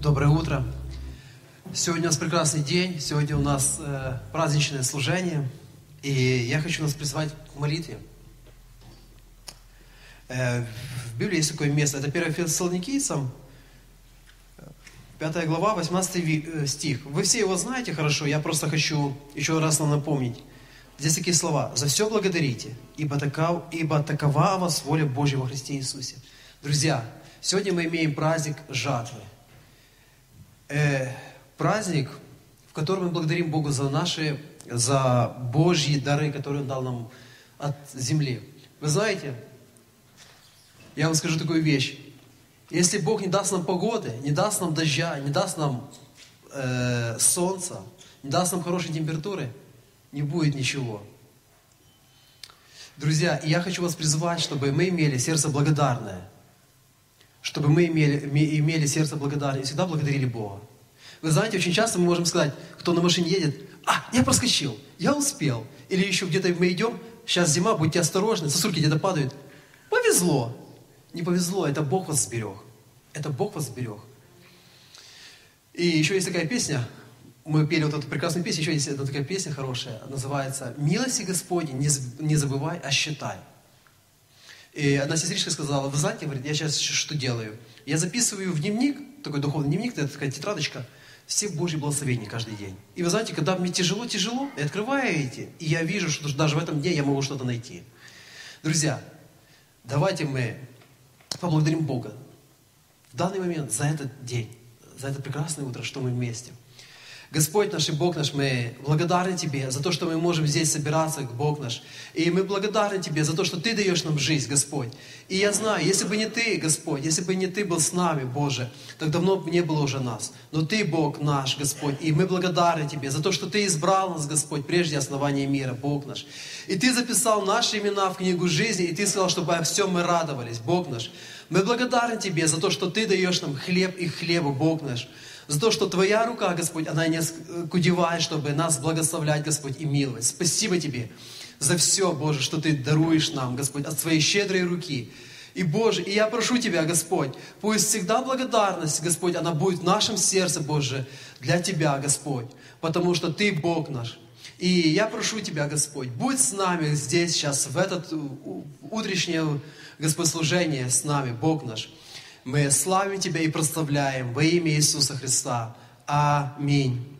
Доброе утро. Сегодня у нас прекрасный день, сегодня у нас э, праздничное служение, и я хочу нас призвать к молитве. Э, в Библии есть такое место, это 1 Фессалоникийцам, 5 глава, 18 э, стих. Вы все его знаете хорошо, я просто хочу еще раз нам напомнить. Здесь такие слова. «За все благодарите, ибо, таков, ибо такова вас воля Божья во Христе Иисусе». Друзья, сегодня мы имеем праздник жатвы. Э, праздник, в котором мы благодарим Бога за наши, за Божьи дары, которые Он дал нам от земли. Вы знаете, я вам скажу такую вещь. Если Бог не даст нам погоды, не даст нам дождя, не даст нам э, солнца, не даст нам хорошей температуры, не будет ничего. Друзья, и я хочу вас призвать, чтобы мы имели сердце благодарное – чтобы мы имели, имели сердце благодарное и всегда благодарили Бога. Вы знаете, очень часто мы можем сказать, кто на машине едет, а, я проскочил, я успел. Или еще где-то мы идем, сейчас зима, будьте осторожны, сосульки где-то падают. Повезло. Не повезло, это Бог вас сберег. Это Бог вас сберег. И еще есть такая песня, мы пели вот эту прекрасную песню, еще есть одна такая песня хорошая, называется «Милости Господи, не забывай, а считай». И одна сестричка сказала, вы знаете, говорит, я сейчас что делаю? Я записываю в дневник, такой духовный дневник, это такая тетрадочка, все Божьи благословения каждый день. И вы знаете, когда мне тяжело-тяжело, я открываю эти, и я вижу, что даже в этом дне я могу что-то найти. Друзья, давайте мы поблагодарим Бога в данный момент за этот день, за это прекрасное утро, что мы вместе. Господь наш и Бог наш, мы благодарны Тебе за то, что мы можем здесь собираться, Бог наш. И мы благодарны Тебе за то, что Ты даешь нам жизнь, Господь. И я знаю, если бы не Ты, Господь, если бы не Ты был с нами, Боже, так давно бы не было уже нас. Но Ты, Бог наш, Господь, и мы благодарны Тебе за то, что Ты избрал нас, Господь, прежде основания мира, Бог наш. И Ты записал наши имена в книгу жизни, и Ты сказал, чтобы о всем мы радовались, Бог наш. Мы благодарны Тебе за то, что Ты даешь нам хлеб и хлеба, Бог наш за то, что Твоя рука, Господь, она не скудевает, чтобы нас благословлять, Господь, и миловать. Спасибо Тебе за все, Боже, что Ты даруешь нам, Господь, от Своей щедрой руки. И, Боже, и я прошу Тебя, Господь, пусть всегда благодарность, Господь, она будет в нашем сердце, Боже, для Тебя, Господь, потому что Ты Бог наш. И я прошу Тебя, Господь, будь с нами здесь сейчас, в этот утреннее, Господь, служение с нами, Бог наш. Мы славим Тебя и прославляем во имя Иисуса Христа. Аминь.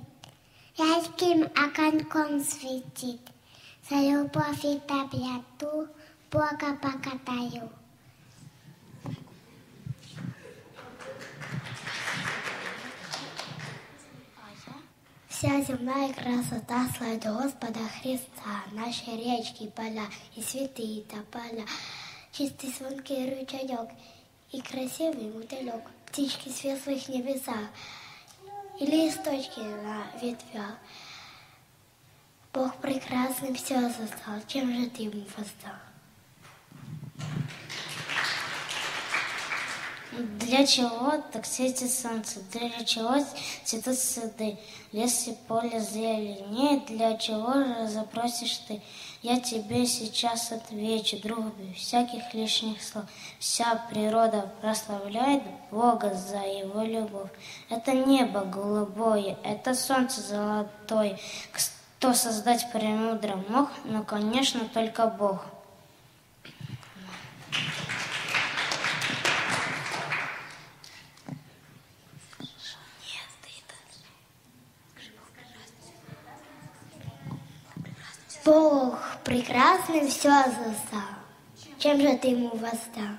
ярким огоньком светить, за любовь и доброту Бога благодарю. Вся земная красота славит Господа Христа, наши речки, поля и святые тополя, чистый звонкий ручеек и красивый мотылек, птички в светлых небесах и листочки на ветвях. Бог прекрасный все создал, чем же ты ему воздал? Для чего так светит солнце? Для чего цветут сады, лес и поле зелени? Для чего же запросишь ты? Я тебе сейчас отвечу, друг, без всяких лишних слов. Вся природа прославляет Бога за его любовь. Это небо голубое, это солнце золотое. Кто создать премудро мог? Ну, конечно, только Бог. Бог прекрасный все создал. Чем же ты ему воздал?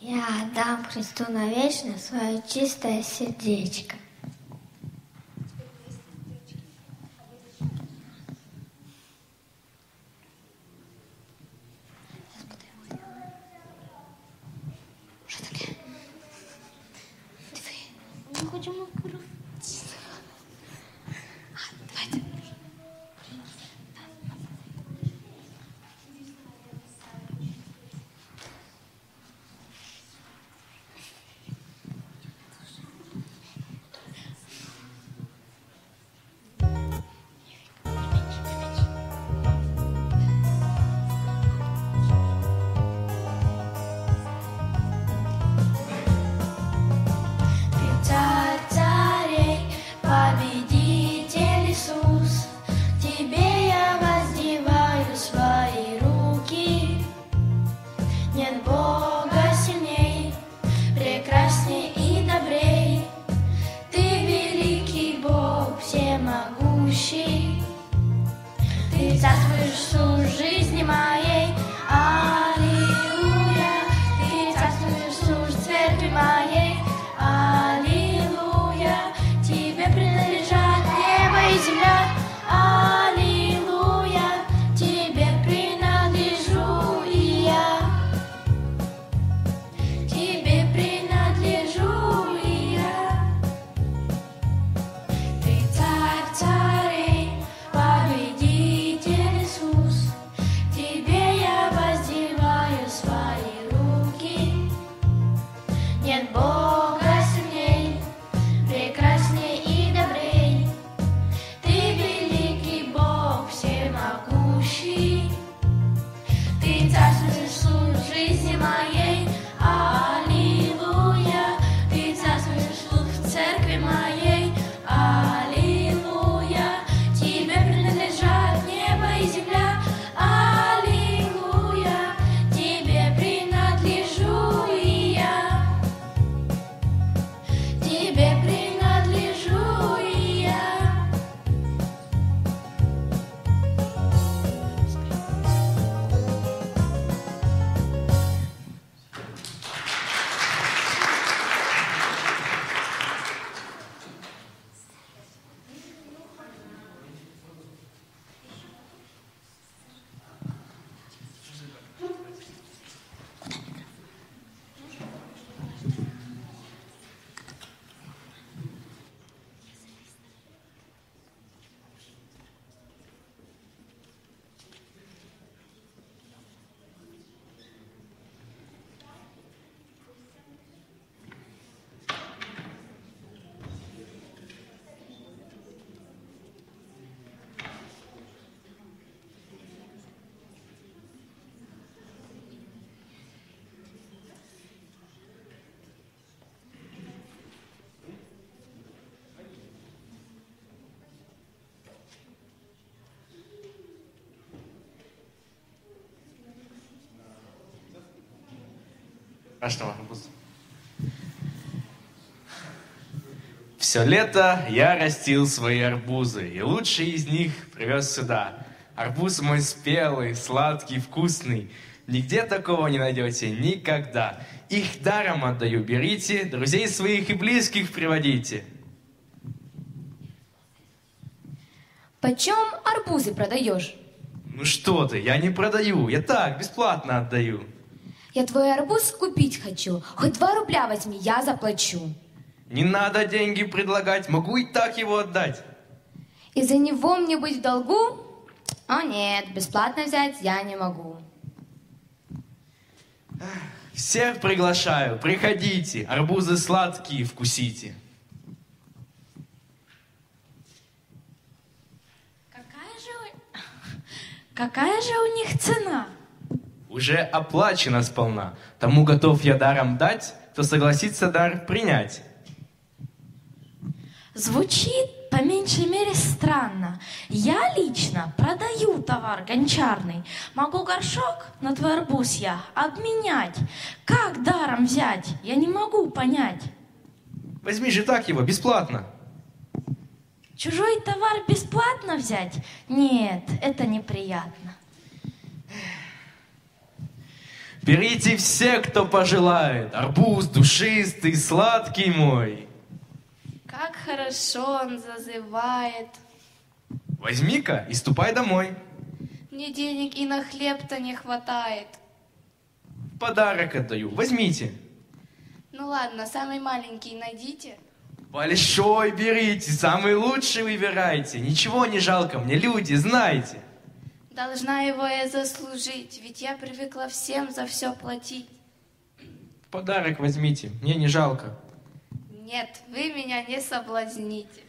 Я отдам Христу навечно свое чистое сердечко. Арбуза. Все лето я растил свои арбузы, и лучший из них привез сюда. Арбуз мой спелый, сладкий, вкусный. Нигде такого не найдете никогда. Их даром отдаю, берите, друзей своих и близких приводите. Почем арбузы продаешь? Ну что ты, я не продаю, я так, бесплатно отдаю. Я твой арбуз купить хочу. Хоть два рубля возьми, я заплачу. Не надо деньги предлагать, могу и так его отдать. Из-за него мне быть в долгу? О нет, бесплатно взять я не могу. Всех приглашаю, приходите, арбузы сладкие вкусите. Какая же, у... Какая же у них цена? Уже оплачено сполна. Тому готов я даром дать, кто согласится дар принять. Звучит по меньшей мере странно. Я лично продаю товар гончарный. Могу горшок на твой арбуз я обменять. Как даром взять? Я не могу понять. Возьми же так его, бесплатно. Чужой товар бесплатно взять? Нет, это неприятно. Берите все, кто пожелает. Арбуз душистый, сладкий мой. Как хорошо он зазывает. Возьми-ка и ступай домой. Мне денег и на хлеб-то не хватает. Подарок отдаю. Возьмите. Ну ладно, самый маленький найдите. Большой берите, самый лучший выбирайте. Ничего не жалко мне, люди, знайте. Должна его я заслужить, ведь я привыкла всем за все платить. Подарок возьмите, мне не жалко. Нет, вы меня не соблазните.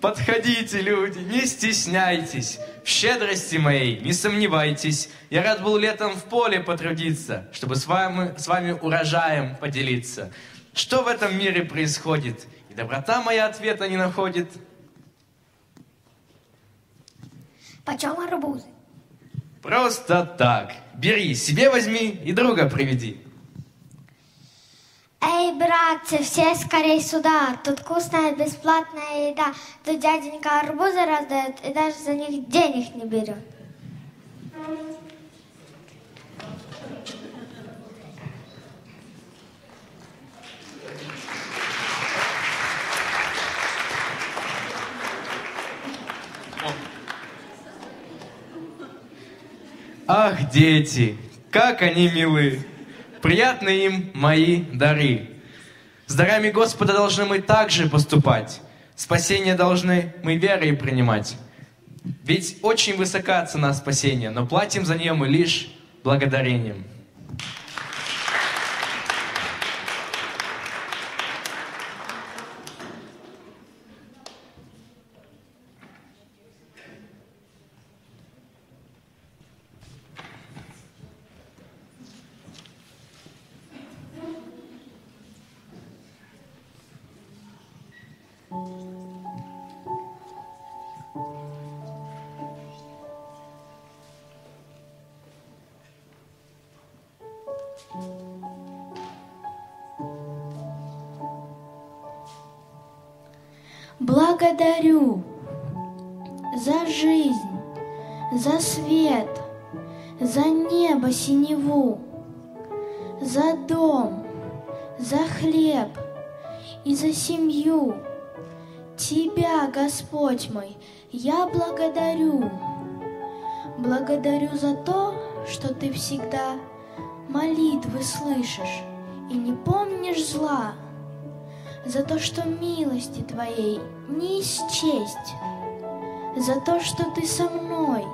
Подходите, люди, не стесняйтесь. В щедрости моей не сомневайтесь. Я рад был летом в поле потрудиться, чтобы с вами, с вами урожаем поделиться. Что в этом мире происходит? И доброта моя ответа не находит. Почем арбузы? Просто так. Бери, себе возьми и друга приведи. Эй, братцы, все скорей сюда. Тут вкусная бесплатная еда. Тут дяденька арбузы раздает и даже за них денег не берет. Ах, дети, как они милы! Приятны им мои дары. С дарами Господа должны мы также поступать. Спасение должны мы верой принимать. Ведь очень высока цена спасения, но платим за нее мы лишь благодарением. Благодарю за жизнь, за свет, за небо синеву, за дом, за хлеб и за семью. Тебя, Господь мой, я благодарю. Благодарю за то, что ты всегда молитвы слышишь и не помнишь зла за то, что милости Твоей не исчесть, за то, что Ты со мной.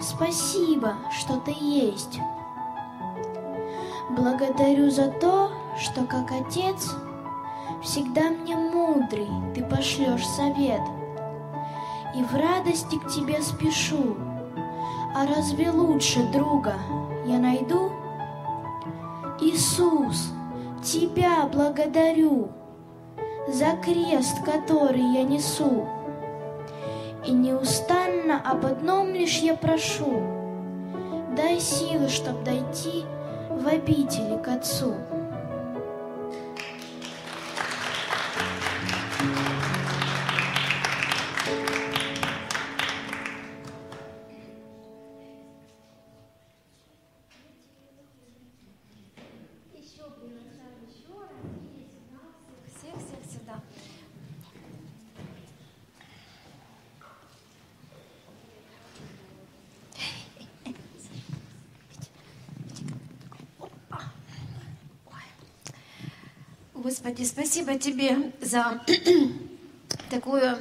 Спасибо, что Ты есть. Благодарю за то, что как Отец всегда мне мудрый Ты пошлешь совет, и в радости к Тебе спешу. А разве лучше друга я найду? Иисус, Тебя благодарю за крест, который я несу. И неустанно об одном лишь я прошу, дай силы, чтоб дойти в обители к Отцу. Господи, спасибо Тебе за такую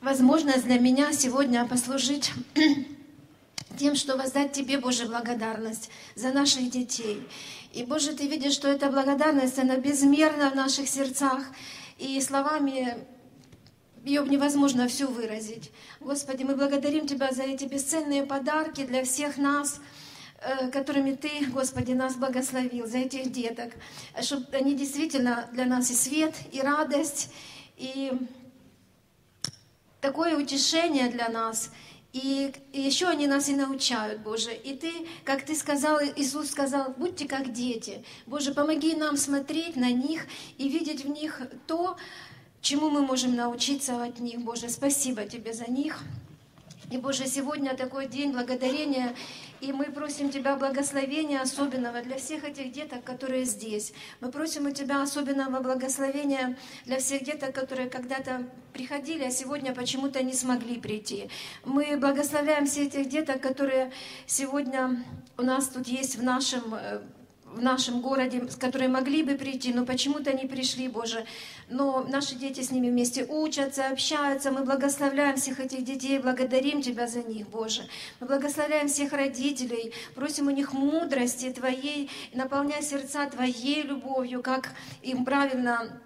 возможность для меня сегодня послужить тем, что воздать Тебе, Боже, благодарность за наших детей. И, Боже, Ты видишь, что эта благодарность, она безмерна в наших сердцах, и словами ее невозможно всю выразить. Господи, мы благодарим Тебя за эти бесценные подарки для всех нас, которыми Ты, Господи, нас благословил, за этих деток, чтобы они действительно для нас и свет, и радость, и такое утешение для нас, и еще они нас и научают, Боже. И Ты, как Ты сказал, Иисус сказал, будьте как дети. Боже, помоги нам смотреть на них и видеть в них то, чему мы можем научиться от них. Боже, спасибо Тебе за них. И, Боже, сегодня такой день благодарения, и мы просим Тебя благословения особенного для всех этих деток, которые здесь. Мы просим у Тебя особенного благословения для всех деток, которые когда-то приходили, а сегодня почему-то не смогли прийти. Мы благословляем всех этих деток, которые сегодня у нас тут есть в нашем э, в нашем городе, которые могли бы прийти, но почему-то не пришли, Боже. Но наши дети с ними вместе учатся, общаются. Мы благословляем всех этих детей, благодарим Тебя за них, Боже. Мы благословляем всех родителей, просим у них мудрости Твоей, наполняй сердца Твоей любовью, как им правильно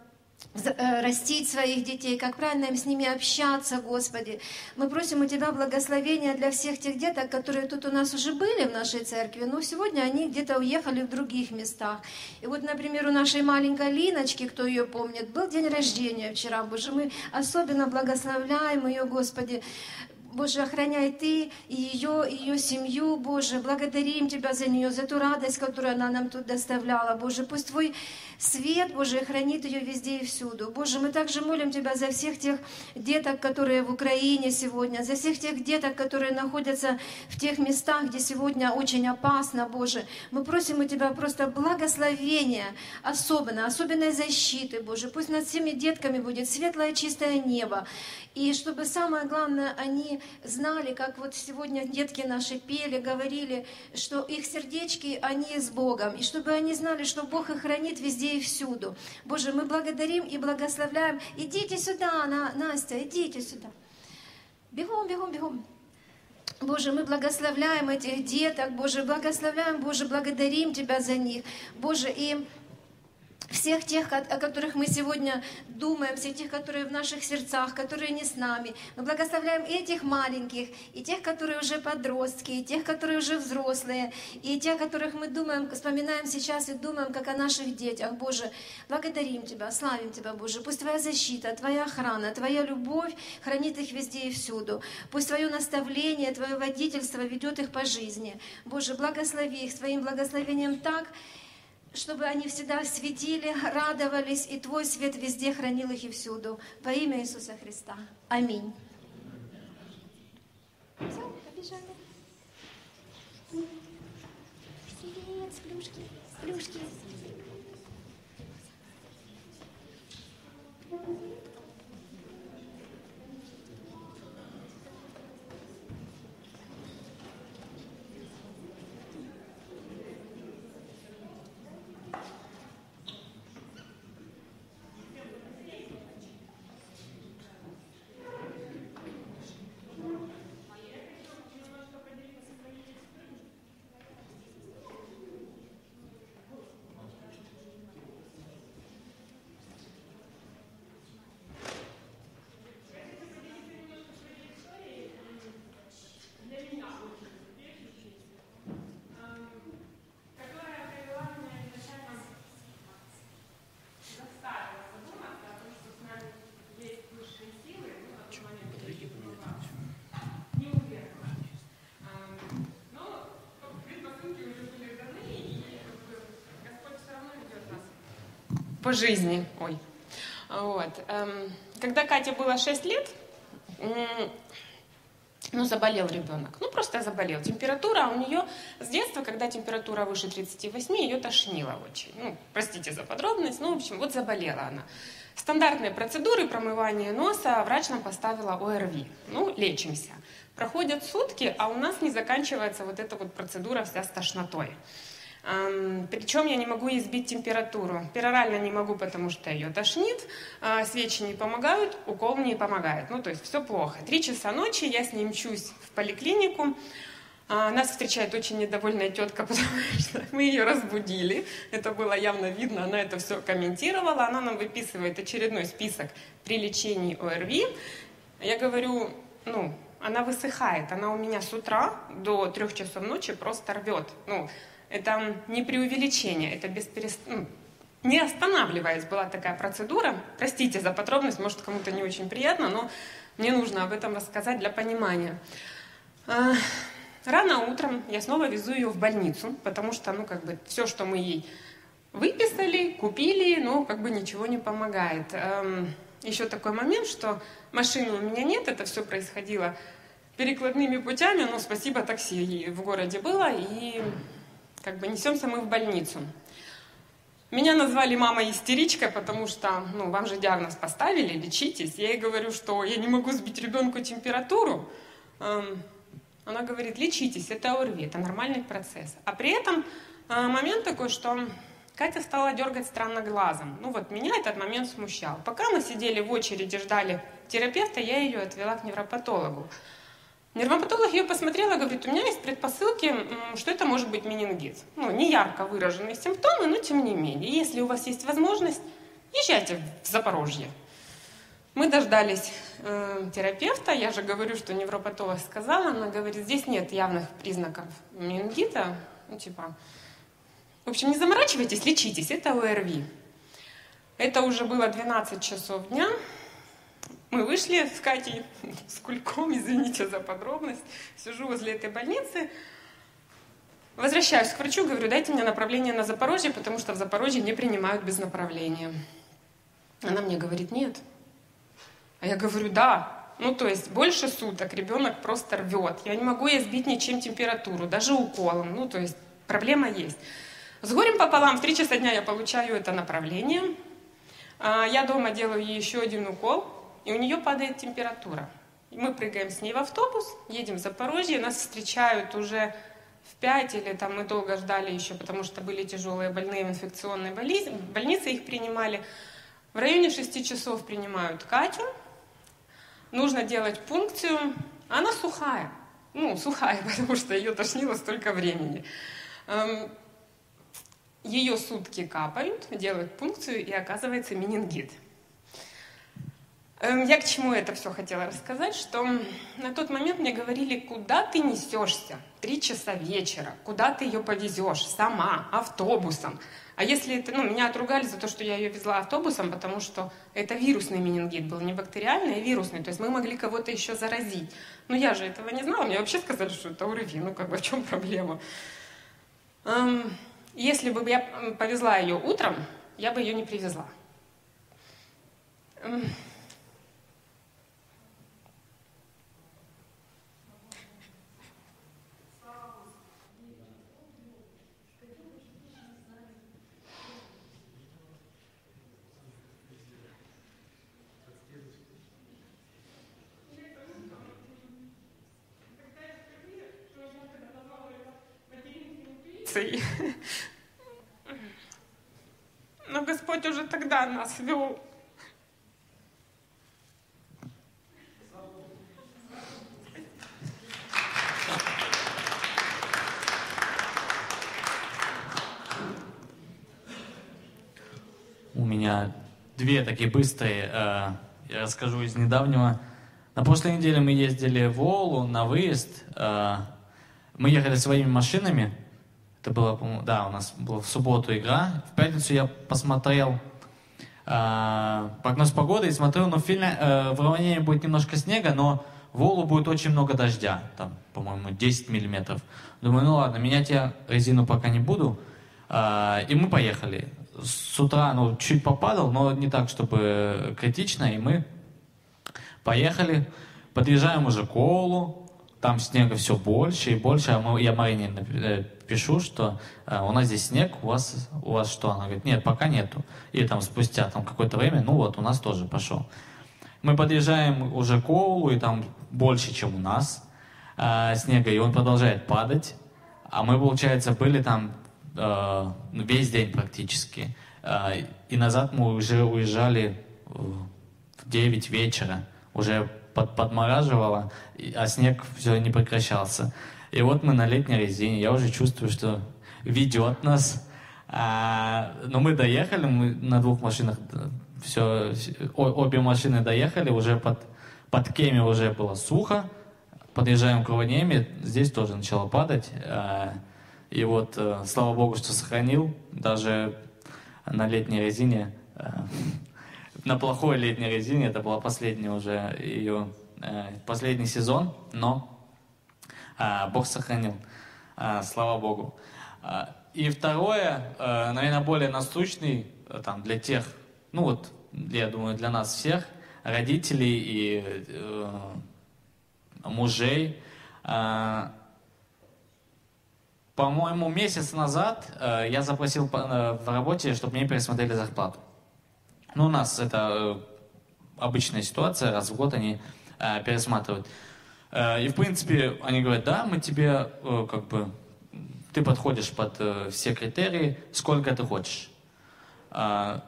растить своих детей, как правильно им с ними общаться, Господи. Мы просим у Тебя благословения для всех тех деток, которые тут у нас уже были в нашей церкви, но сегодня они где-то уехали в других местах. И вот, например, у нашей маленькой Линочки, кто ее помнит, был день рождения вчера, Боже, мы особенно благословляем ее, Господи, Боже, охраняй Ты и ее, и ее семью, Боже. Благодарим Тебя за нее, за ту радость, которую она нам тут доставляла, Боже. Пусть Твой свет, Боже, хранит ее везде и всюду. Боже, мы также молим Тебя за всех тех деток, которые в Украине сегодня, за всех тех деток, которые находятся в тех местах, где сегодня очень опасно, Боже. Мы просим у Тебя просто благословения, особенно, особенной защиты, Боже. Пусть над всеми детками будет светлое чистое небо. И чтобы самое главное, они знали, как вот сегодня детки наши пели, говорили, что их сердечки, они с Богом. И чтобы они знали, что Бог их хранит везде и всюду. Боже, мы благодарим и благословляем. Идите сюда, Настя, идите сюда. Бегом, бегом, бегом. Боже, мы благословляем этих деток, Боже, благословляем, Боже, благодарим Тебя за них. Боже, и всех тех, о которых мы сегодня думаем, всех тех, которые в наших сердцах, которые не с нами. Мы благословляем этих маленьких, и тех, которые уже подростки, и тех, которые уже взрослые, и тех, о которых мы думаем, вспоминаем сейчас и думаем, как о наших детях. Боже, благодарим Тебя, славим Тебя, Боже. Пусть Твоя защита, Твоя охрана, Твоя любовь хранит их везде и всюду. Пусть Твое наставление, Твое водительство ведет их по жизни. Боже, благослови их Твоим благословением так, чтобы они всегда светили, радовались, и Твой свет везде хранил их и всюду. Во имя Иисуса Христа. Аминь. Все, побежали. Привет, сплюшки, сплюшки. По жизни. Ой. Вот. Эм, когда Кате было 6 лет, ну, заболел ребенок. Ну, просто заболел. Температура у нее с детства, когда температура выше 38, ее тошнило очень. Ну, простите за подробность, ну, в общем, вот заболела она. Стандартные процедуры промывания носа врач нам поставила ОРВИ. Ну, лечимся. Проходят сутки, а у нас не заканчивается вот эта вот процедура вся с тошнотой. Причем я не могу избить температуру. Перорально не могу, потому что ее тошнит. А, свечи не помогают, укол не помогает. Ну, то есть все плохо. Три часа ночи я с ней мчусь в поликлинику. А, нас встречает очень недовольная тетка, потому что мы ее разбудили. Это было явно видно, она это все комментировала. Она нам выписывает очередной список при лечении ОРВИ. Я говорю, ну, она высыхает. Она у меня с утра до трех часов ночи просто рвет. Ну, это не преувеличение, это без перест... ну, не останавливаясь была такая процедура. Простите за подробность, может кому-то не очень приятно, но мне нужно об этом рассказать для понимания. А, Рано утром я снова везу ее в больницу, потому что, ну, как бы, все, что мы ей выписали, купили, но как бы ничего не помогает. Эм, еще такой момент, что машины у меня нет, это все происходило перекладными путями, но спасибо, такси в городе было, и как бы несемся мы в больницу. Меня назвали мама истеричка, потому что, ну, вам же диагноз поставили, лечитесь. Я ей говорю, что я не могу сбить ребенку температуру. Эм, она говорит, лечитесь, это ОРВИ, это нормальный процесс. А при этом э, момент такой, что Катя стала дергать странно глазом. Ну вот меня этот момент смущал. Пока мы сидели в очереди, ждали терапевта, я ее отвела к невропатологу. Невропатолог ее посмотрела и говорит, у меня есть предпосылки, что это может быть менингит. Ну, не ярко выраженные симптомы, но тем не менее. Если у вас есть возможность, езжайте в Запорожье. Мы дождались э, терапевта, я же говорю, что невропатолог сказала, она говорит, здесь нет явных признаков менингита, ну типа, в общем, не заморачивайтесь, лечитесь, это ОРВИ. Это уже было 12 часов дня, мы вышли с Катей, с кульком, извините за подробность, сижу возле этой больницы, возвращаюсь к врачу, говорю, дайте мне направление на Запорожье, потому что в Запорожье не принимают без направления. Она мне говорит, нет, а я говорю, да. Ну, то есть больше суток ребенок просто рвет. Я не могу ей сбить ничем температуру, даже уколом. Ну, то есть проблема есть. С горем пополам в 3 часа дня я получаю это направление. А, я дома делаю ей еще один укол, и у нее падает температура. Мы прыгаем с ней в автобус, едем в Запорожье, нас встречают уже в 5 или там мы долго ждали еще, потому что были тяжелые больные в инфекционной больнице, их принимали. В районе 6 часов принимают Катю, нужно делать пункцию. Она сухая. Ну, сухая, потому что ее тошнило столько времени. Эм, ее сутки капают, делают пункцию, и оказывается менингит. Эм, я к чему это все хотела рассказать, что на тот момент мне говорили, куда ты несешься, три часа вечера, куда ты ее повезешь, сама, автобусом. А если это, ну, меня отругали за то, что я ее везла автобусом, потому что это вирусный менингит был, не бактериальный, а вирусный. То есть мы могли кого-то еще заразить. Но я же этого не знала, мне вообще сказали, что это ОРВИ, ну как бы в чем проблема? Эм, если бы я повезла ее утром, я бы ее не привезла. Эм, эмоций. Но Господь уже тогда нас вел. У меня две такие быстрые. Э, я расскажу из недавнего. На прошлой неделе мы ездили в Олу на выезд. Э, мы ехали своими машинами. Это было, да, у нас была в субботу игра. В пятницу я посмотрел э, прогноз погоды и смотрел, ну, в, Финля, э, в Романии будет немножко снега, но в Олу будет очень много дождя, там, по-моему, 10 миллиметров. Думаю, ну ладно, менять я резину пока не буду. Э, и мы поехали. С утра, ну, чуть попадал, но не так, чтобы критично, и мы поехали. Подъезжаем уже к Олу, там снега все больше и больше, а мы, я Марине э, пишу, что э, у нас здесь снег, у вас, у вас что? Она говорит, нет, пока нету. И там спустя там какое-то время, ну вот, у нас тоже пошел. Мы подъезжаем уже к Оулу, и там больше, чем у нас э, снега, и он продолжает падать. А мы, получается, были там э, весь день практически. Э, и назад мы уже уезжали в 9 вечера, уже под, подмораживало, а снег все не прекращался. И вот мы на летней резине, я уже чувствую, что ведет нас. А, но мы доехали, мы на двух машинах все, обе машины доехали, уже под, под Кеми уже было сухо. Подъезжаем к Рованеме, здесь тоже начало падать. А, и вот, э, слава богу, что сохранил, даже на летней резине, э, на плохой летней резине, это была последняя уже ее, э, последний сезон, но А, Бог сохранил. А, Слава Богу. А, И второе, э, наверное, более насущный э, там, для тех, ну вот, я думаю, для нас всех, родителей и э, мужей. А, По-моему, месяц назад э, я запросил э, в работе, чтобы мне пересмотрели зарплату. Ну, у нас это э, обычная ситуация, раз в год они э, пересматривают. Э, И, в принципе, они говорят, да, мы тебе, э, как бы, ты подходишь под все критерии, сколько ты хочешь. А,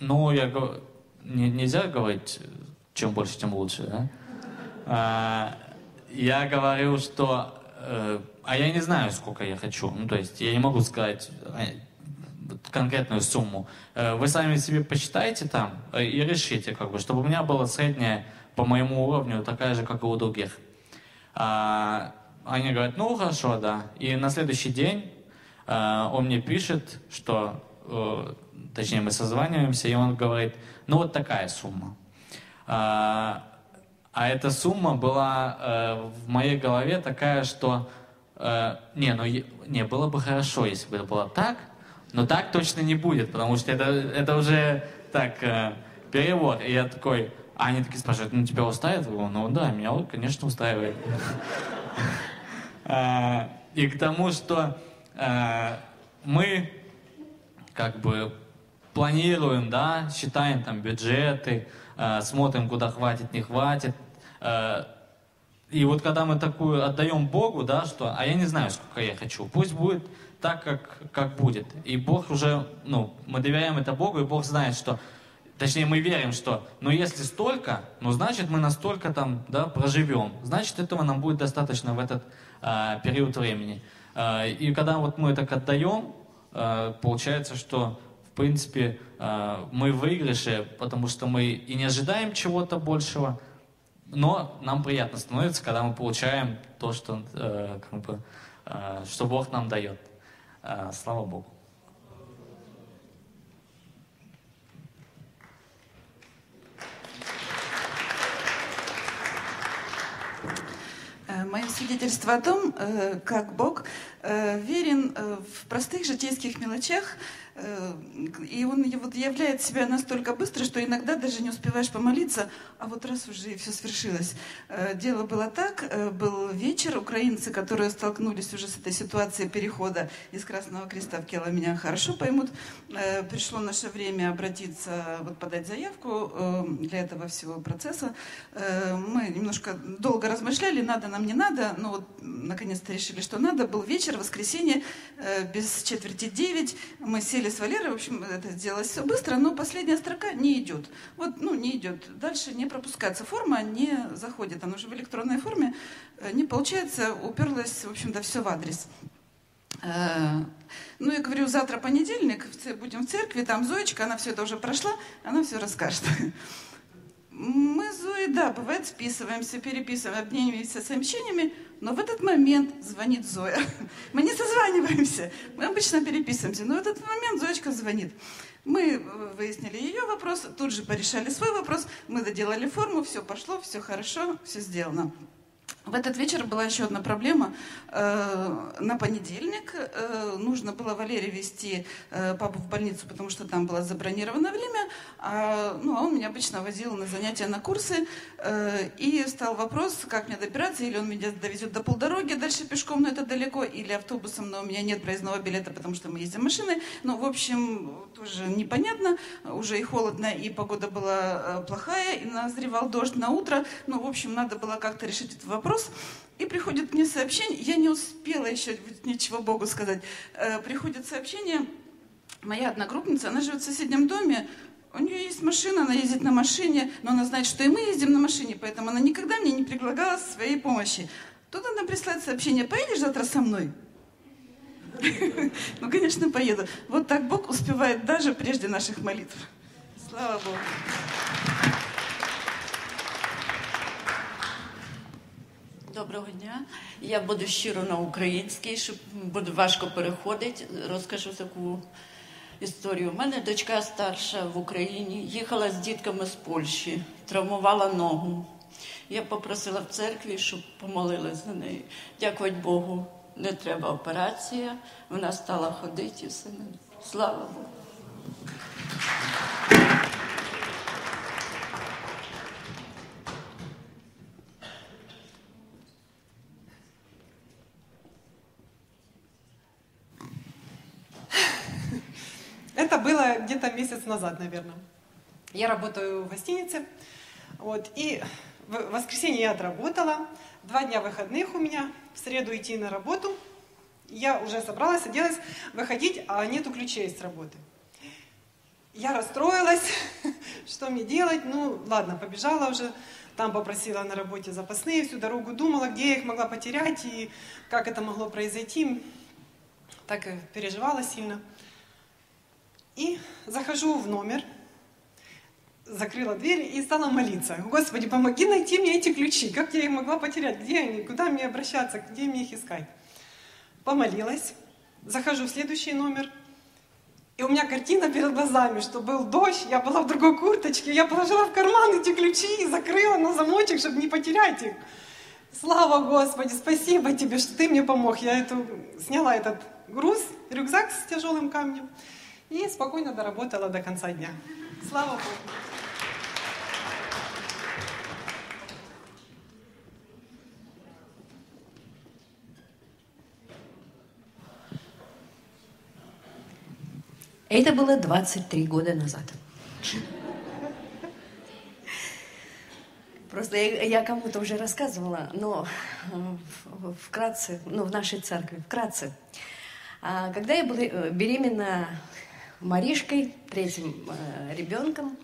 Ну, я говорю, не- нельзя говорить, чем больше, тем лучше, да? А, Я говорю, что... А я не знаю, сколько я хочу. Ну, то есть я не могу сказать э, конкретную сумму. Э, Вы сами себе посчитайте там э, и решите, как бы, чтобы у меня была средняя по моему уровню такая же, как и у других. А, Они говорят, ну хорошо, да. И на следующий день э, он мне пишет, что, э, точнее мы созваниваемся, и он говорит, ну вот такая сумма. А, а эта сумма была э, в моей голове такая, что э, не, ну не было бы хорошо, если бы это было так, но так точно не будет, потому что это, это уже так э, перевод. И я такой, а они такие спрашивают, ну тебя устраивает? Ну да, меня, конечно, устраивает. А, И к тому, что э, мы как бы планируем, да, считаем там бюджеты, э, смотрим, куда хватит, не хватит. Э, И вот когда мы такую отдаем Богу, да, что, а я не знаю, сколько я хочу, пусть будет так, как, как будет. И Бог уже, ну, мы доверяем это Богу, и Бог знает, что, точнее, мы верим, что, ну, если столько, ну, значит, мы настолько там, да, проживем. Значит, этого нам будет достаточно в этот а, период времени. А, и когда вот мы так отдаем, а, получается, что, в принципе, мы в выигрыше, потому что мы и не ожидаем чего-то большего, но нам приятно становится, когда мы получаем то, что, э, как бы, э, что Бог нам дает. Э, слава Богу. Э, Мое свидетельство о том, э, как Бог э, верен в простых житейских мелочах, и Он вот являет себя настолько быстро, что иногда даже не успеваешь помолиться, а вот раз уже и все свершилось. Э, Дело было так, э, был вечер, украинцы, которые столкнулись уже с этой ситуацией перехода из Красного Креста в Кела, меня хорошо поймут, Э, пришло наше время обратиться, вот подать заявку э, для этого всего процесса. Э, Мы немножко долго размышляли, надо нам, не надо, но вот наконец-то решили, что надо. Был вечер, воскресенье, э, без четверти девять. Мы сели с Валерой, в общем, это сделалось быстро, но последняя строка не идет. Вот, ну, не идет. Дальше не пропускается. Форма не заходит, она уже в электронной форме. Э, Не получается, уперлась, в общем-то, все в адрес. Э, Ну, я говорю, завтра понедельник, будем в церкви, там Зоечка, она все это уже прошла, она все расскажет. Мы с Зоей, да, бывает, списываемся, переписываем, обмениваемся сообщениями, но в этот момент звонит Зоя. Мы не созваниваемся, мы обычно переписываемся, но в этот момент Зоечка звонит. Мы э, выяснили ее вопрос, тут же порешали свой вопрос, мы доделали форму, все пошло, все хорошо, все сделано. В этот вечер была еще одна проблема. Э, На понедельник э, нужно было Валерии везти э, папу в больницу, потому что там было забронировано время. А, ну, а он меня обычно возил на занятия, на курсы. И стал вопрос, как мне добираться. Или он меня довезет до полдороги, дальше пешком, но это далеко, или автобусом, но у меня нет проездного билета, потому что мы ездим машиной. Ну, в общем, тоже непонятно. Уже и холодно, и погода была плохая, и назревал дождь на утро. Ну, в общем, надо было как-то решить этот вопрос. И приходит мне сообщение, я не успела еще ничего Богу сказать. Э, Приходит сообщение, моя одногруппница, она живет в соседнем доме, у нее есть машина, она ездит на машине, но она знает, что и мы ездим на машине, поэтому она никогда мне не предлагала своей помощи. Тут она присылает сообщение, поедешь завтра со мной? Ну, конечно, поеду. Вот так Бог успевает даже прежде наших молитв. Слава Богу. Доброго дня. Я буду щиро на українській, щоб буде важко переходити. Розкажу таку історію. У мене дочка старша в Україні їхала з дітками з Польщі, травмувала ногу. Я попросила в церкві, щоб помолились за неї. Дякувати Богу, не треба операція. Вона стала ходити і все. Слава Богу. Это было где-то месяц назад, наверное. Я работаю в гостинице. Вот, и в воскресенье я отработала. Два дня выходных у меня. В среду идти на работу. Я уже собралась, оделась, выходить, а нету ключей с работы. Я расстроилась, что мне делать. Ну, ладно, побежала уже. Там попросила на работе запасные, всю дорогу думала, где я их могла потерять и как это могло произойти. Так переживала сильно. И захожу в номер, закрыла дверь и стала молиться. Господи, помоги найти мне эти ключи. Как я их могла потерять? Где они? Куда мне обращаться? Где мне их искать? Помолилась. Захожу в следующий номер. И у меня картина перед глазами, что был дождь, я была в другой курточке, я положила в карман эти ключи и закрыла на замочек, чтобы не потерять их. Слава Господи, спасибо тебе, что ты мне помог. Я эту, сняла этот груз, рюкзак с тяжелым камнем и спокойно доработала до конца дня. Слава Богу. Это было 23 года назад. Просто я, я кому-то уже рассказывала, но э, вкратце, ну, в нашей церкви, вкратце. А, когда я была э, беременна Маришкой, третьим э, ребенком,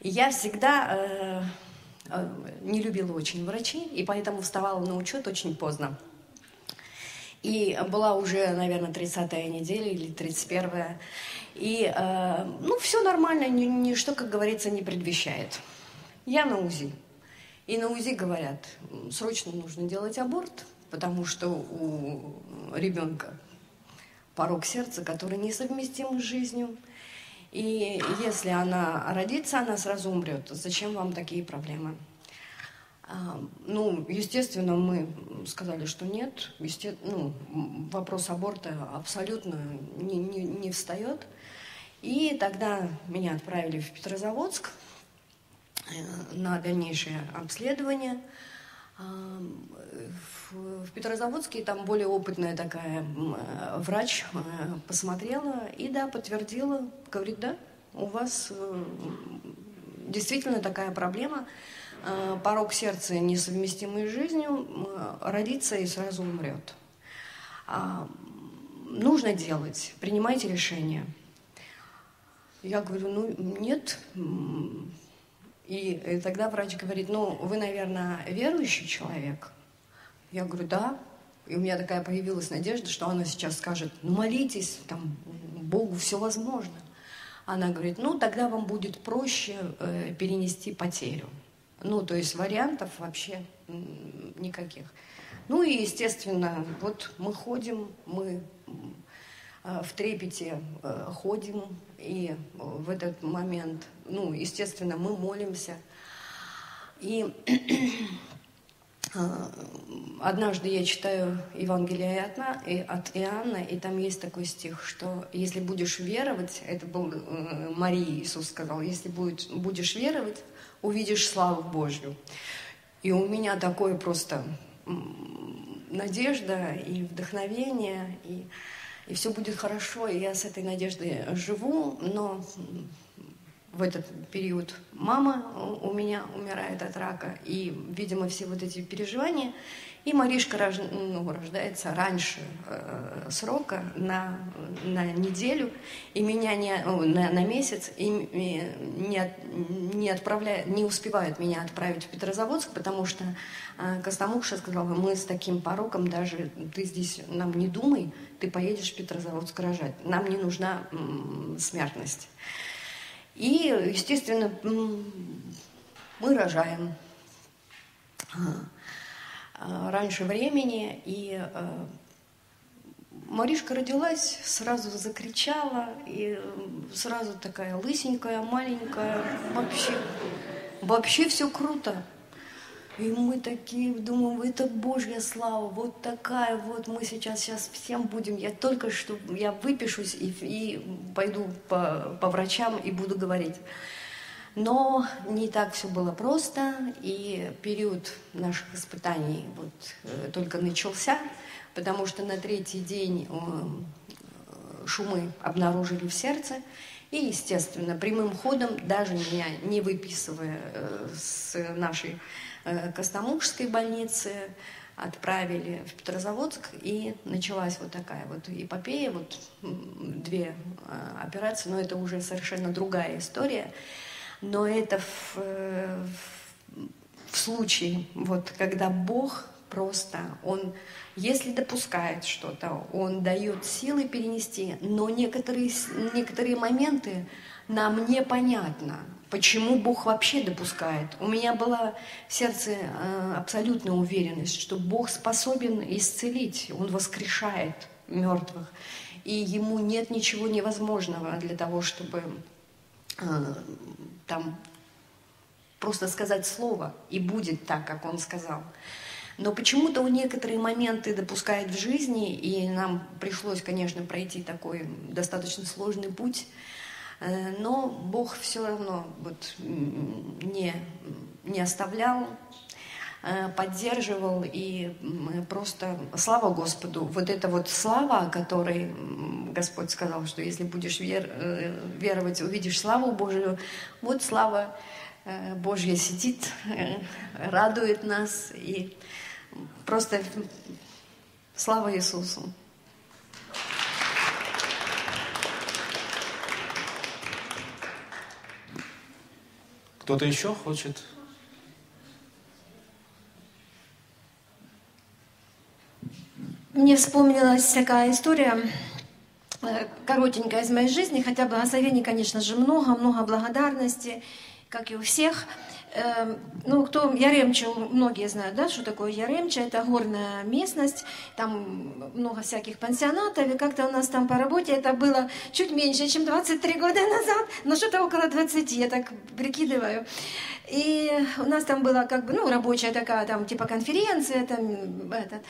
я всегда э, э, не любила очень врачей, и поэтому вставала на учет очень поздно. И была уже, наверное, 30-я неделя или 31-я. И, э, ну, все нормально, ни- ничто, как говорится, не предвещает. Я на УЗИ. И на УЗИ говорят, «М, срочно нужно делать аборт, потому что у ребенка порог сердца, который несовместим с жизнью. И если она родится, она сразу умрет. Зачем вам такие проблемы? А, Ну, естественно, мы сказали, что нет. Есте- ну, вопрос аборта абсолютно не, не, не встает. И тогда меня отправили в Петрозаводск э, на дальнейшее обследование. В, Петрозаводске там более опытная такая э, врач э, посмотрела и да, подтвердила, говорит, да, у вас э, действительно такая проблема, порог сердца несовместимый с жизнью, родится и сразу умрет. А, Нужно делать, принимайте решение. Я говорю, ну нет. И э, тогда врач говорит, ну вы, наверное, верующий человек. Я говорю, да. И у меня такая появилась надежда, что она сейчас скажет, ну молитесь, там, Богу все возможно. Она говорит, ну тогда вам будет проще э, перенести потерю. Ну, то есть вариантов вообще никаких. Ну и, естественно, вот мы ходим, мы э, в трепете э, ходим, и в этот момент, ну, естественно, мы молимся. И э, однажды я читаю Евангелие от Иоанна, и там есть такой стих, что если будешь веровать, это был э, Марии Иисус сказал, если будет, будешь веровать, увидишь славу Божью. И у меня такое просто надежда и вдохновение, и, и все будет хорошо, и я с этой надеждой живу, но в этот период мама у меня умирает от рака, и, видимо, все вот эти переживания, и Маришка рож- ну, рождается раньше э, срока на, на неделю, и меня не, на, на месяц, и не, не, отправляют, не успевают меня отправить в Петрозаводск, потому что э, Костомукша сказала, мы с таким пороком даже, ты здесь нам не думай, ты поедешь в Петрозаводск рожать, нам не нужна м, смертность. И, естественно, мы рожаем а, раньше времени, и а, Маришка родилась, сразу закричала, и сразу такая лысенькая, маленькая, вообще, вообще все круто. И мы такие думаем, это Божья слава, вот такая вот мы сейчас, сейчас всем будем, я только что, я выпишусь и, и пойду по, по врачам и буду говорить. Но не так все было просто, и период наших испытаний вот э, только начался, потому что на третий день э, шумы обнаружили в сердце, и, естественно, прямым ходом, даже меня не выписывая э, с нашей Костомукшской больницы, отправили в Петрозаводск, и началась вот такая вот эпопея, вот две операции, но это уже совершенно другая история. Но это в, э, в случае, вот когда Бог просто, Он, если допускает что-то, Он дает силы перенести, но некоторые, некоторые моменты нам непонятно, почему Бог вообще допускает. У меня была в сердце э, абсолютная уверенность, что Бог способен исцелить, Он воскрешает мертвых, и Ему нет ничего невозможного для того, чтобы э, там просто сказать слово, и будет так, как он сказал. Но почему-то у некоторые моменты допускает в жизни, и нам пришлось, конечно, пройти такой достаточно сложный путь, э, но Бог все равно вот не, не оставлял, э, поддерживал, и просто слава Господу. Вот эта вот слава, о которой Господь сказал, что если будешь вер, э, веровать, увидишь славу Божию, вот слава Божья сидит, радует нас, и просто слава Иисусу. Кто-то еще хочет? Мне вспомнилась такая история Э, коротенькая из моей жизни, хотя благословений, конечно же, много, много благодарности, как и у всех. Эм, ну, кто Яремча, многие знают, да, что такое Яремча, это горная местность, там много всяких пансионатов, и как-то у нас там по работе это было чуть меньше, чем 23 года назад, но что-то около 20, я так прикидываю. И у нас там была как бы, ну, рабочая такая, там, типа конференция, там, этот,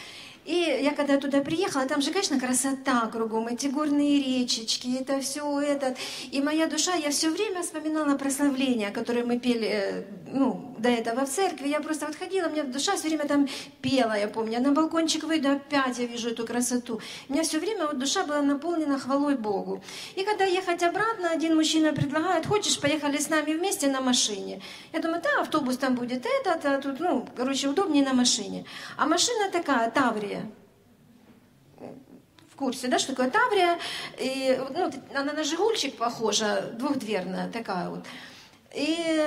и я когда туда приехала, там же, конечно, красота кругом, эти горные речечки, это все этот. И моя душа, я все время вспоминала прославления, которые мы пели, э, ну, до этого в церкви. Я просто вот ходила, у меня душа все время там пела, я помню. на балкончик выйду, опять я вижу эту красоту. У меня все время вот душа была наполнена хвалой Богу. И когда ехать обратно, один мужчина предлагает, хочешь, поехали с нами вместе на машине. Я думаю, да, автобус там будет этот, а тут, ну, короче, удобнее на машине. А машина такая, Таврия, в курсе, да, что такое Таврия. И, ну, она на Жигульчик похожа, двухдверная такая вот. И...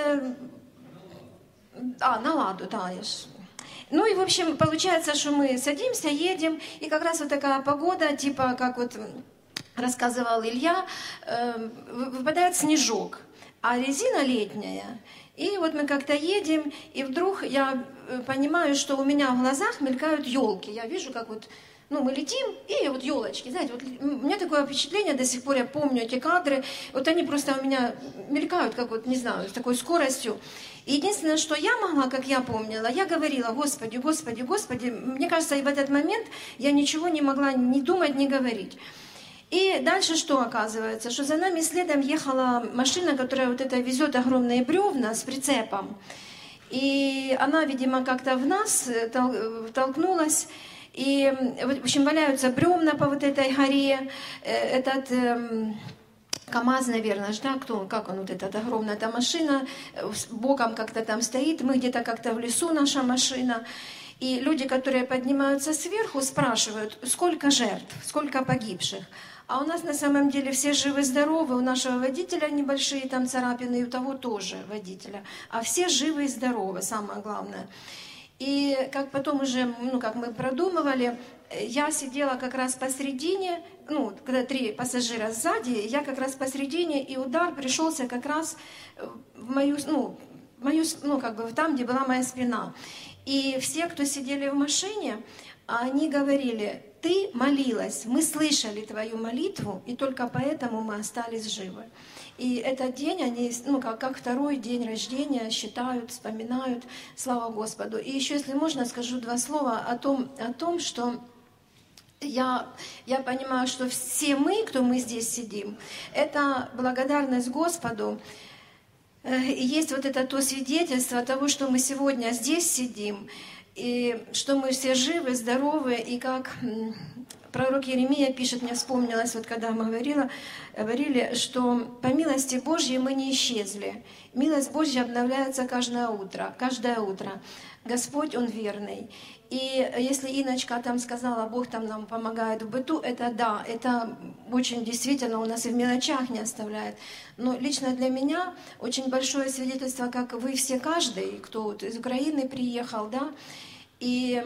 А, на Ладу, да, я ж... Ну и, в общем, получается, что мы садимся, едем, и как раз вот такая погода, типа, как вот рассказывал Илья, э, выпадает снежок, а резина летняя. И вот мы как-то едем, и вдруг я э, понимаю, что у меня в глазах мелькают елки. Я вижу, как вот ну, мы летим, и вот елочки, знаете, вот у меня такое впечатление, до сих пор я помню эти кадры, вот они просто у меня мелькают, как вот, не знаю, с такой скоростью. И единственное, что я могла, как я помнила, я говорила, Господи, Господи, Господи, мне кажется, и в этот момент я ничего не могла ни думать, ни говорить. И дальше что оказывается? Что за нами следом ехала машина, которая вот это везет огромные бревна с прицепом. И она, видимо, как-то в нас э, э, толкнулась. И, в общем, валяются бревна по вот этой горе. Э, этот эм, КАМАЗ, наверное, да, кто, как он, вот эта огромная эта машина, боком как-то там стоит, мы где-то как-то в лесу, наша машина. И люди, которые поднимаются сверху, спрашивают, сколько жертв, сколько погибших. А у нас на самом деле все живы-здоровы, у нашего водителя небольшие там царапины, и у того тоже водителя. А все живы и здоровы, самое главное. И как потом уже, ну, как мы продумывали, я сидела как раз посередине, ну, когда три пассажира сзади, я как раз посередине, и удар пришелся как раз в мою, ну, мою, ну, как бы там, где была моя спина. И все, кто сидели в машине, а они говорили, ты молилась, мы слышали твою молитву, и только поэтому мы остались живы. И этот день они, ну, как, как второй день рождения считают, вспоминают, слава Господу. И еще, если можно, скажу два слова о том, о том что я, я понимаю, что все мы, кто мы здесь сидим, это благодарность Господу. Э, есть вот это то свидетельство того, что мы сегодня здесь сидим, и что мы все живы, здоровы, и как пророк Еремия пишет, мне вспомнилось, вот когда мы говорила, говорили, что по милости Божьей мы не исчезли. Милость Божья обновляется каждое утро, каждое утро. Господь, Он верный. И если Иночка там сказала, Бог там нам помогает в быту, это да, это очень действительно у нас и в мелочах не оставляет. Но лично для меня очень большое свидетельство, как вы все, каждый, кто вот из Украины приехал, да, и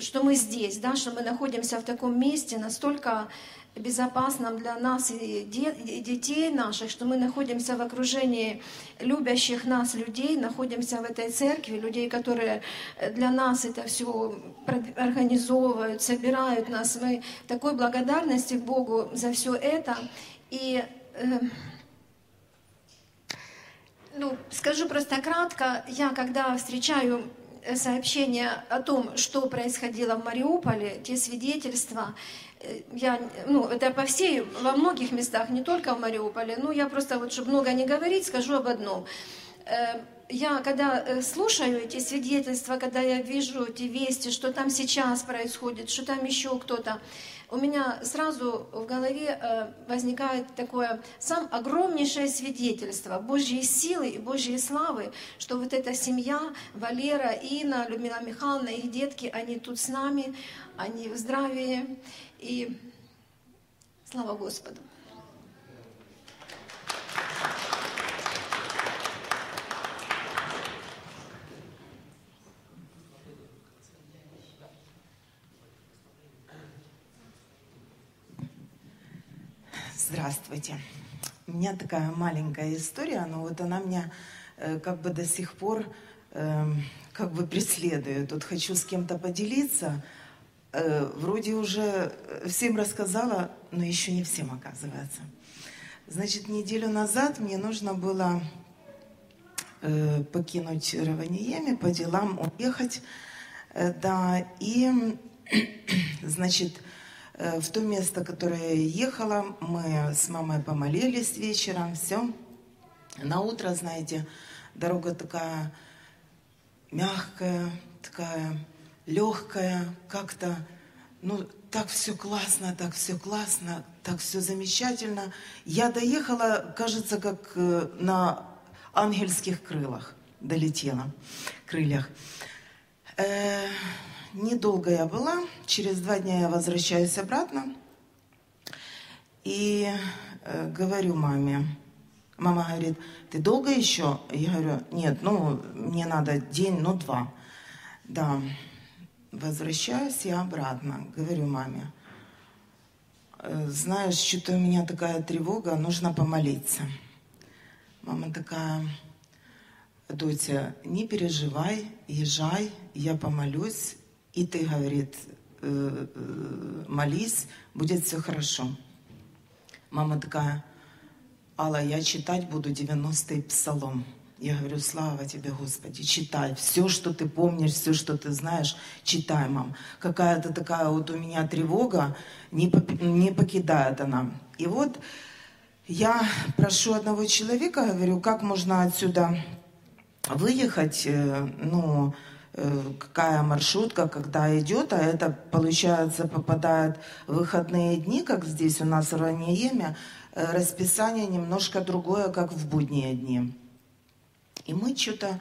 что мы здесь, да, что мы находимся в таком месте настолько безопасном для нас и детей наших, что мы находимся в окружении любящих нас людей, находимся в этой церкви, людей, которые для нас это все организовывают, собирают нас. Мы такой благодарности Богу за все это. И э, ну, скажу просто кратко, я когда встречаю сообщения о том, что происходило в Мариуполе, те свидетельства, э, я, ну, это по всей, во многих местах, не только в Мариуполе, ну, я просто, вот, чтобы много не говорить, скажу об одном. Э, я, когда э, слушаю эти свидетельства, когда я вижу эти вести, что там сейчас происходит, что там еще кто-то, у меня сразу в голове э, возникает такое сам огромнейшее свидетельство Божьей силы и Божьей славы, что вот эта семья, Валера, Инна, Людмила Михайловна, их детки, они тут с нами, они в здравии. И слава Господу. Здравствуйте. У меня такая маленькая история, но вот она меня э, как бы до сих пор э, как бы преследует. Вот хочу с кем-то поделиться. Э, вроде уже всем рассказала, но еще не всем оказывается. Значит, неделю назад мне нужно было э, покинуть Раваниеми, по делам уехать. Э, да, и, значит, Э, в то место, которое я ехала, мы с мамой помолились вечером, все. На утро, знаете, дорога такая мягкая, такая легкая, как-то, ну, так все классно, так все классно, так все замечательно. Я доехала, кажется, как э, на ангельских крылах долетела, крыльях. Э, недолго я была. Через два дня я возвращаюсь обратно. И э, говорю маме. Мама говорит, ты долго еще? Я говорю, нет, ну, мне надо день, ну, два. Да. Возвращаюсь я обратно. Говорю маме, «Э, знаешь, что-то у меня такая тревога, нужно помолиться. Мама такая, Дотя, не переживай, езжай, я помолюсь, и ты, говорит, «Э, э, молись, будет все хорошо. Мама такая, Алла, я читать буду 90-й псалом. Я говорю, слава тебе, Господи, читай. Все, что ты помнишь, все, что ты знаешь, читай, мам. Какая-то такая вот у меня тревога, не, покидает она. И вот я прошу одного человека, говорю, как можно отсюда выехать, э, ну, Э, какая маршрутка, когда идет, а это, получается, попадает в выходные дни, как здесь у нас в Раньееме, э, расписание немножко другое, как в будние дни. И мы что-то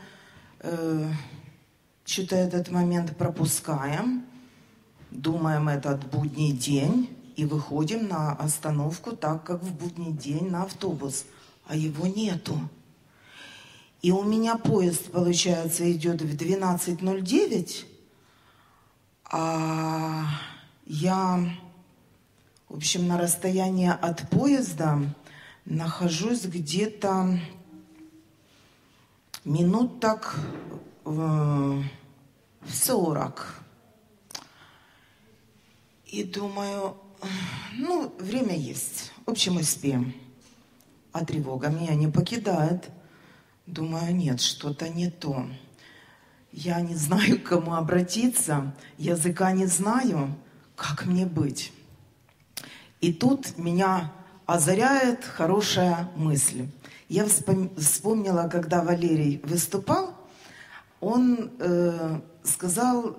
э, что-то этот момент пропускаем, думаем этот будний день и выходим на остановку так, как в будний день на автобус, а его нету. И у меня поезд, получается, идет в 12.09, а я, в общем, на расстоянии от поезда нахожусь где-то минут так в 40. И думаю, ну, время есть. В общем, успеем. А тревога меня не покидает. Думаю, нет, что-то не то. Я не знаю, к кому обратиться, языка не знаю, как мне быть. И тут меня озаряет хорошая мысль. Я вспомнила, когда Валерий выступал, он э, сказал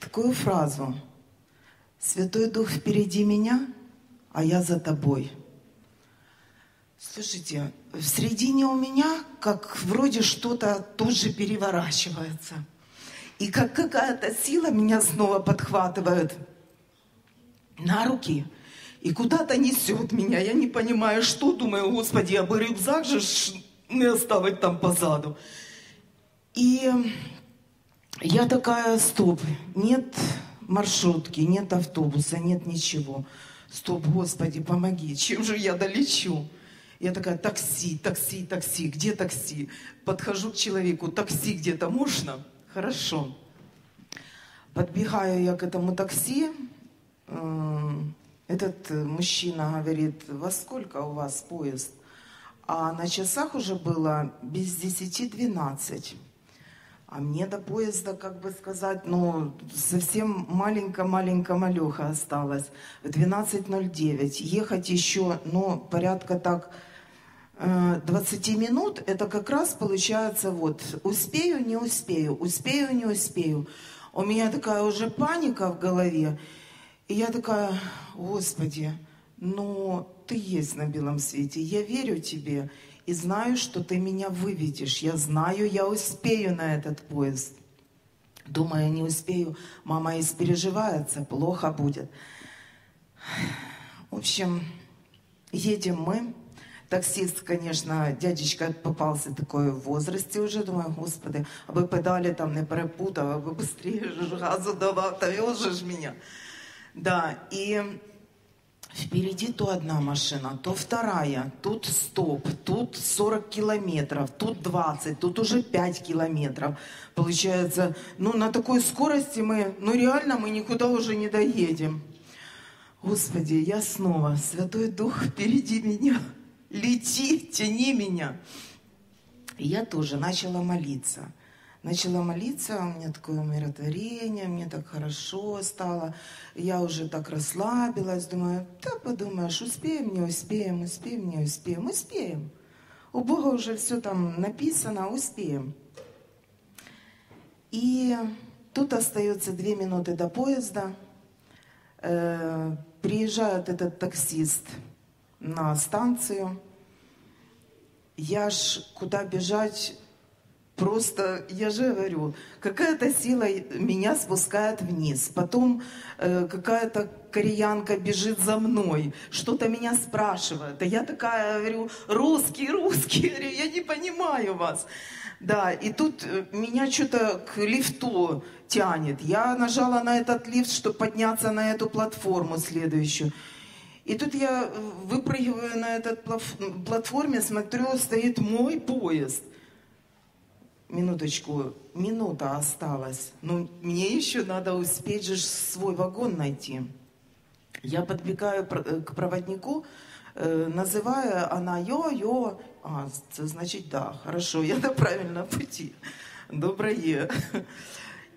такую фразу. Святой Дух впереди меня, а я за тобой. Слушайте, в середине у меня как вроде что-то тоже переворачивается. И как какая-то сила меня снова подхватывает на руки и куда-то несет меня. Я не понимаю, что. Думаю, господи, я бы рюкзак же не оставить там позаду. И я такая, стоп, нет маршрутки, нет автобуса, нет ничего. Стоп, Господи, помоги, чем же я долечу? Я такая, такси, такси, такси, где такси? Подхожу к человеку, такси где-то можно? Хорошо. Подбегаю я к этому такси, этот мужчина говорит, во сколько у вас поезд? А на часах уже было без десяти двенадцать. А мне до поезда, как бы сказать, ну, совсем маленько-маленько-малеха осталось. 12.09. Ехать еще, ну, порядка так 20 э, минут. Это как раз получается вот, успею, не успею, успею, не успею. У меня такая уже паника в голове. И я такая, Господи, ну, ты есть на белом свете, я верю тебе и знаю, что ты меня выведешь. Я знаю, я успею на этот поезд. Думаю, не успею. Мама испереживается, плохо будет. В общем, едем мы. Таксист, конечно, дядечка попался такой в возрасте уже. Думаю, господи, аби педалі там не перепутав, аби быстрее газу давав, та везеш меня. Да, и Впереди то одна машина, то вторая, тут стоп, тут 40 километров, тут 20, тут уже 5 километров. Получается, ну на такой скорости мы, ну реально мы никуда уже не доедем. Господи, я снова, Святой Дух, впереди меня, лети, тяни меня. И я тоже начала молиться начала молиться, у меня такое умиротворение, мне так хорошо стало. Я уже так расслабилась, думаю, да подумаешь, успеем, не успеем, успеем, не успеем, успеем. У Бога уже все там написано, успеем. И тут остается две минуты до поезда. Э, приезжает этот таксист на станцию. Я ж куда бежать Просто, я же говорю, какая-то сила меня спускает вниз. Потом э, какая-то кореянка бежит за мной, что-то меня спрашивает. А я такая говорю, русский, русский, я не понимаю вас. Да, и тут э, меня что-то к лифту тянет. Я нажала на этот лифт, чтобы подняться на эту платформу следующую. И тут я э, выпрыгиваю на этой платформе, смотрю, стоит мой поезд – минуточку, минута осталась. Но мне еще надо успеть же свой вагон найти. Я подбегаю э, к проводнику, э, называя, она йо-йо. А, значит, да, хорошо, я на правильном пути. Доброе.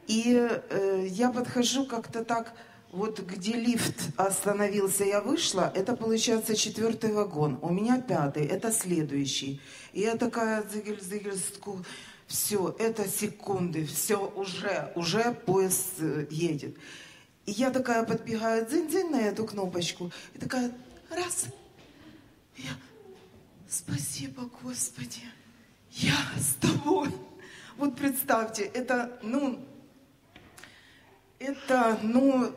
И э, я подхожу как-то так, вот где лифт остановился, я вышла, это получается четвертый вагон. У меня пятый, это следующий. И я такая, зыгель-зыгель, все, это секунды, все, уже, уже поезд э, едет. И я такая подбегаю дзынь-дзынь на эту кнопочку, и такая, раз, я, спасибо, Господи, я с тобой. Вот представьте, это, ну, это, ну,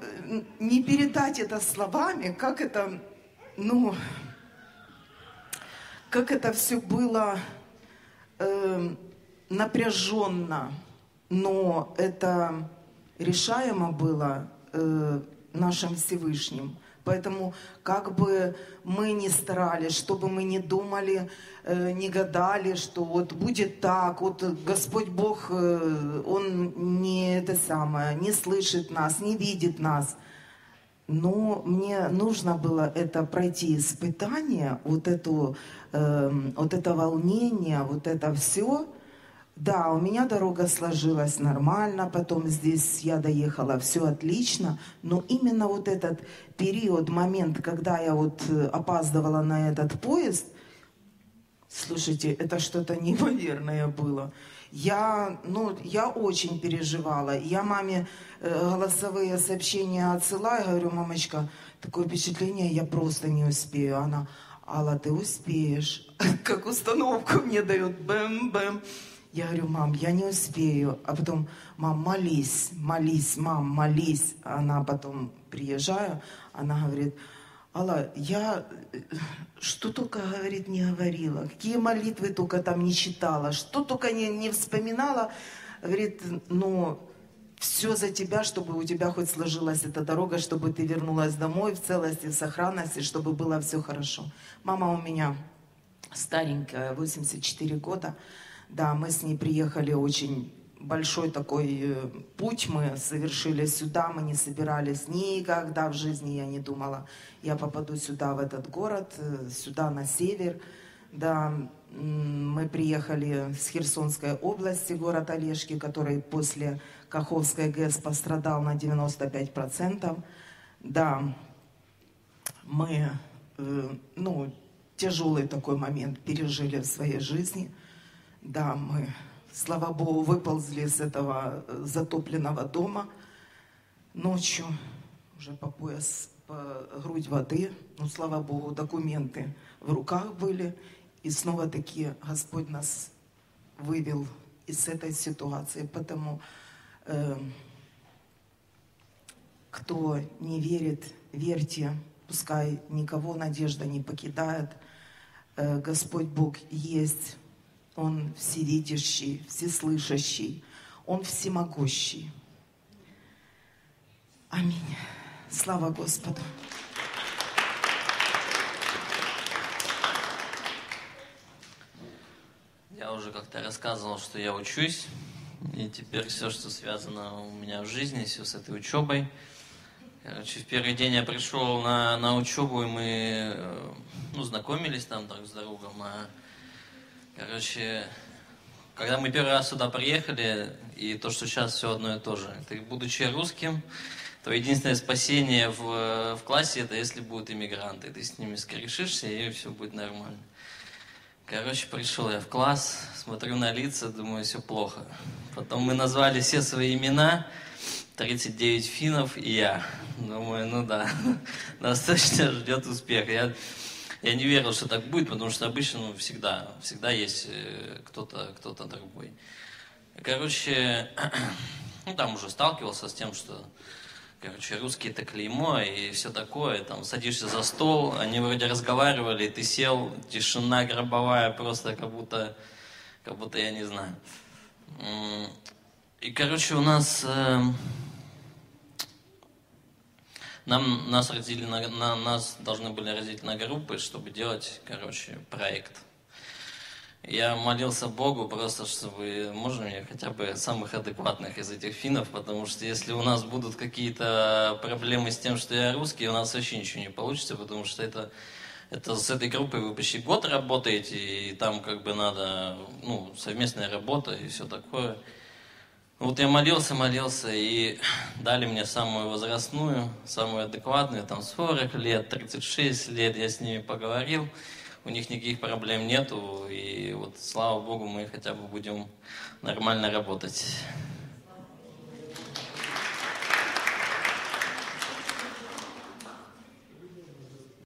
не передать это словами, как это, ну, как это все было, э, напряженно, но это решаемо было э, нашим Всевышним. Поэтому как бы мы ни старались, чтобы мы не думали, э, не гадали, что вот будет так, вот Господь Бог, э, Он не это самое, не слышит нас, не видит нас. но мне нужно было это пройти испытание, вот, эту, э, вот это волнение, вот это все. Да, у меня дорога сложилась нормально, потом здесь я доехала, все отлично, но именно вот этот период, момент, когда я вот э, опаздывала на этот поезд, слушайте, это что-то неимоверное было. Я, ну, я очень переживала. Я маме э, голосовые сообщения отсылаю, говорю, мамочка, такое впечатление, я просто не успею. Она, Алла, ты успеешь. Как установку мне дают, бэм-бэм. Я говорю, мам, я не успею. А потом, мам, молись, молись, мам, молись. Она потом, приезжаю, она говорит, Алла, я э, что только, говорит, не говорила, какие молитвы только там не читала, что только не, не вспоминала. Говорит, ну, все за тебя, чтобы у тебя хоть сложилась эта дорога, чтобы ты вернулась домой в целости, в сохранности, чтобы было все хорошо. Мама у меня старенькая, 84 года. Да, мы с ней приехали очень большой такой э, путь мы совершили сюда, мы не собирались никогда в жизни, я не думала, я попаду сюда, в этот город, э, сюда на север. Да, мы приехали с Херсонской области, город Олежки, который после Каховской ГЭС пострадал на 95%. Да, мы, э, ну, тяжелый такой момент пережили в своей жизни. Да, мы слава Богу, выползли из этого э, затопленного дома ночью, уже по пояс, по грудь воды. Ну, слава Богу, документы в руках были. И снова-таки Господь нас вывел из этой ситуации. Потому э, кто не верит, верьте, пускай никого надежда не покидает. Э, Господь Бог есть он всевидящий, всеслышащий, Он всемогущий. Аминь. Слава Господу. Я уже как-то рассказывал, что я учусь, и теперь все, что связано у меня в жизни, все с этой учебой. Короче, в первый день я пришел на, на учебу, и мы э, ну, знакомились там друг с другом, а Короче, когда мы первый раз сюда приехали, и то, что сейчас все одно и то же, ты, будучи русским, то единственное спасение в, в классе, это если будут иммигранты. Ты с ними скорешишься, и все будет нормально. Короче, пришел я в класс, смотрю на лица, думаю, все плохо. Потом мы назвали все свои имена, 39 финнов и я. Думаю, ну да, нас точно ждет успех. Я я не верил, что так будет, потому что обычно ну, всегда, всегда есть э, кто-то кто другой. Короче, ну там уже сталкивался с тем, что короче, русские это клеймо и все такое, там садишься за стол, они вроде разговаривали, ты сел, тишина гробовая, просто как будто, как будто я не знаю. И, короче, у нас э, нам, нас, разделили на, на, нас должны были разделить на группы, чтобы делать, короче, проект. Я молился Богу просто, чтобы, можно мне хотя бы самых адекватных из этих финнов, потому что если у нас будут какие-то проблемы с тем, что я русский, у нас вообще ничего не получится, потому что это, это с этой группой вы почти год работаете, и там как бы надо, ну, совместная работа и все такое. Вот я молился, молился, и дали мне самую возрастную, самую адекватную, там 40 лет, 36 лет, я с ними поговорил, у них никаких проблем нету, и вот слава Богу, мы хотя бы будем нормально работать.